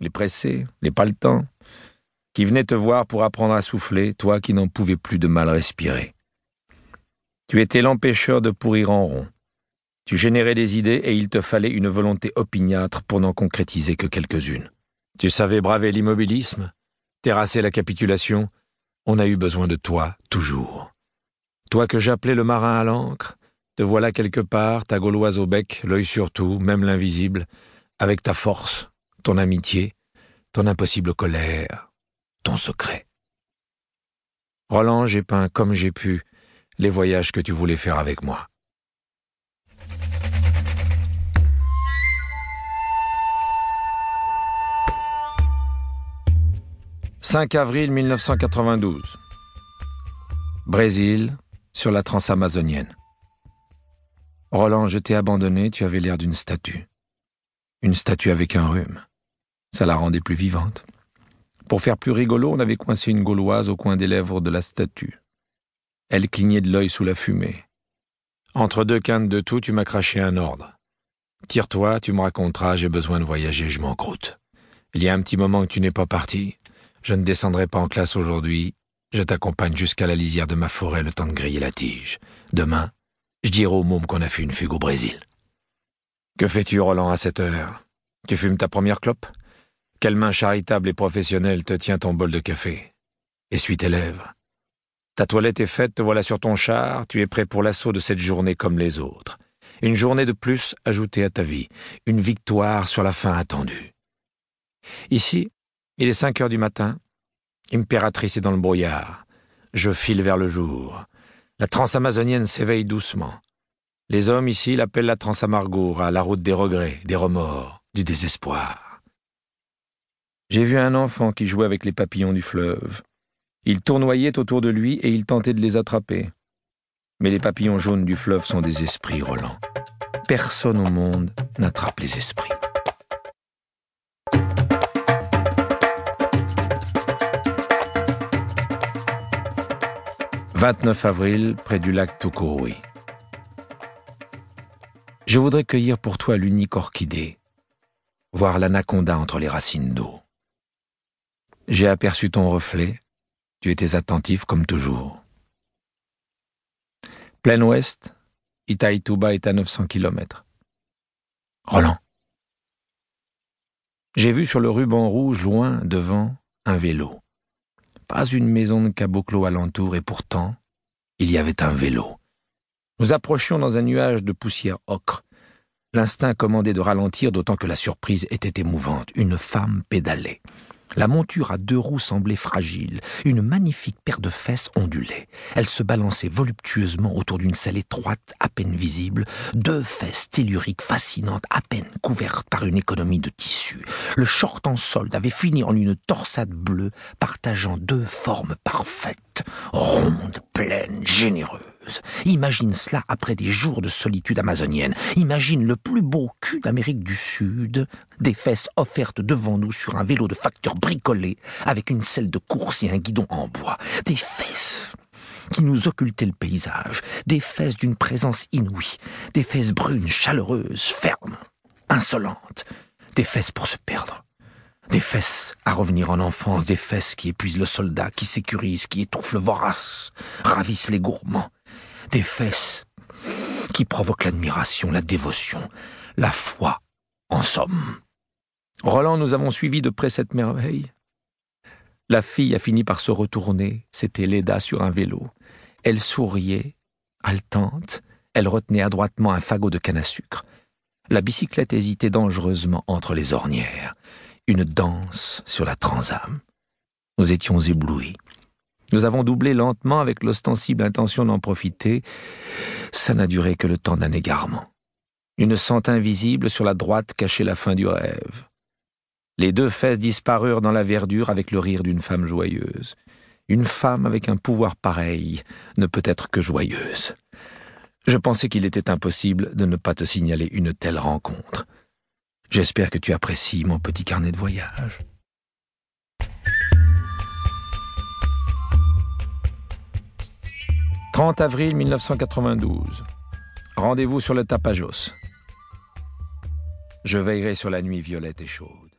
les pressés, les paletants, qui venaient te voir pour apprendre à souffler, toi qui n'en pouvais plus de mal respirer. Tu étais l'empêcheur de pourrir en rond. Tu générais des idées et il te fallait une volonté opiniâtre pour n'en concrétiser que quelques-unes. Tu savais braver l'immobilisme, terrasser la capitulation. On a eu besoin de toi, toujours. Toi que j'appelais le marin à l'ancre, te voilà quelque part, ta gauloise au bec, l'œil sur tout, même l'invisible, avec ta force, ton amitié, ton impossible colère, ton secret. Roland, j'ai peint comme j'ai pu les voyages que tu voulais faire avec moi. 5 avril 1992. Brésil, sur la transamazonienne. Roland, je t'ai abandonné, tu avais l'air d'une statue. Une statue avec un rhume. Ça la rendait plus vivante. Pour faire plus rigolo, on avait coincé une gauloise au coin des lèvres de la statue. Elle clignait de l'œil sous la fumée. Entre deux quintes de tout, tu m'as craché un ordre. Tire-toi, tu me raconteras, j'ai besoin de voyager, je m'en croûte. Il y a un petit moment que tu n'es pas parti. Je ne descendrai pas en classe aujourd'hui. Je t'accompagne jusqu'à la lisière de ma forêt le temps de griller la tige. Demain, je dirai au môme qu'on a fait une fugue au Brésil. Que fais-tu, Roland, à cette heure? Tu fumes ta première clope? Quelle main charitable et professionnelle te tient ton bol de café Essuie tes lèvres. Ta toilette est faite, te voilà sur ton char, tu es prêt pour l'assaut de cette journée comme les autres. Une journée de plus ajoutée à ta vie, une victoire sur la fin attendue. Ici, il est cinq heures du matin. Impératrice est dans le brouillard. Je file vers le jour. La transamazonienne s'éveille doucement. Les hommes ici l'appellent la transamargoura, la route des regrets, des remords, du désespoir. J'ai vu un enfant qui jouait avec les papillons du fleuve. Il tournoyait autour de lui et il tentait de les attraper. Mais les papillons jaunes du fleuve sont des esprits, Roland. Personne au monde n'attrape les esprits. 29 avril, près du lac Tukurui. Je voudrais cueillir pour toi l'unique orchidée, voir l'anaconda entre les racines d'eau. J'ai aperçu ton reflet, tu étais attentif comme toujours. Plein ouest, Itaituba est à 900 km. Roland. J'ai vu sur le ruban rouge, loin, devant, un vélo. Pas une maison de caboclo alentour, et pourtant, il y avait un vélo. Nous approchions dans un nuage de poussière ocre. L'instinct commandait de ralentir, d'autant que la surprise était émouvante. Une femme pédalait. La monture à deux roues semblait fragile. Une magnifique paire de fesses ondulait. Elle se balançait voluptueusement autour d'une selle étroite, à peine visible. Deux fesses telluriques fascinantes, à peine couvertes par une économie de tissu. Le short en solde avait fini en une torsade bleue, partageant deux formes parfaites, rondes, pleines, généreuses. Imagine cela après des jours de solitude amazonienne. Imagine le plus beau cul d'Amérique du Sud, des fesses offertes devant nous sur un vélo de facteur bricolé, avec une selle de course et un guidon en bois. Des fesses qui nous occultaient le paysage, des fesses d'une présence inouïe, des fesses brunes, chaleureuses, fermes, insolentes, des fesses pour se perdre. Des fesses à revenir en enfance, des fesses qui épuisent le soldat, qui sécurisent, qui étouffent le vorace, ravissent les gourmands, des fesses qui provoquent l'admiration, la dévotion, la foi, en somme. Roland, nous avons suivi de près cette merveille. La fille a fini par se retourner, c'était Leda sur un vélo. Elle souriait, haletante, elle retenait adroitement un fagot de canne à sucre. La bicyclette hésitait dangereusement entre les ornières. Une danse sur la transam. Nous étions éblouis. Nous avons doublé lentement avec l'ostensible intention d'en profiter. Ça n'a duré que le temps d'un égarement. Une sente invisible sur la droite cachait la fin du rêve. Les deux fesses disparurent dans la verdure avec le rire d'une femme joyeuse. Une femme avec un pouvoir pareil ne peut être que joyeuse. Je pensais qu'il était impossible de ne pas te signaler une telle rencontre. J'espère que tu apprécies mon petit carnet de voyage. 30 avril 1992. Rendez-vous sur le Tapajos. Je veillerai sur la nuit violette et chaude.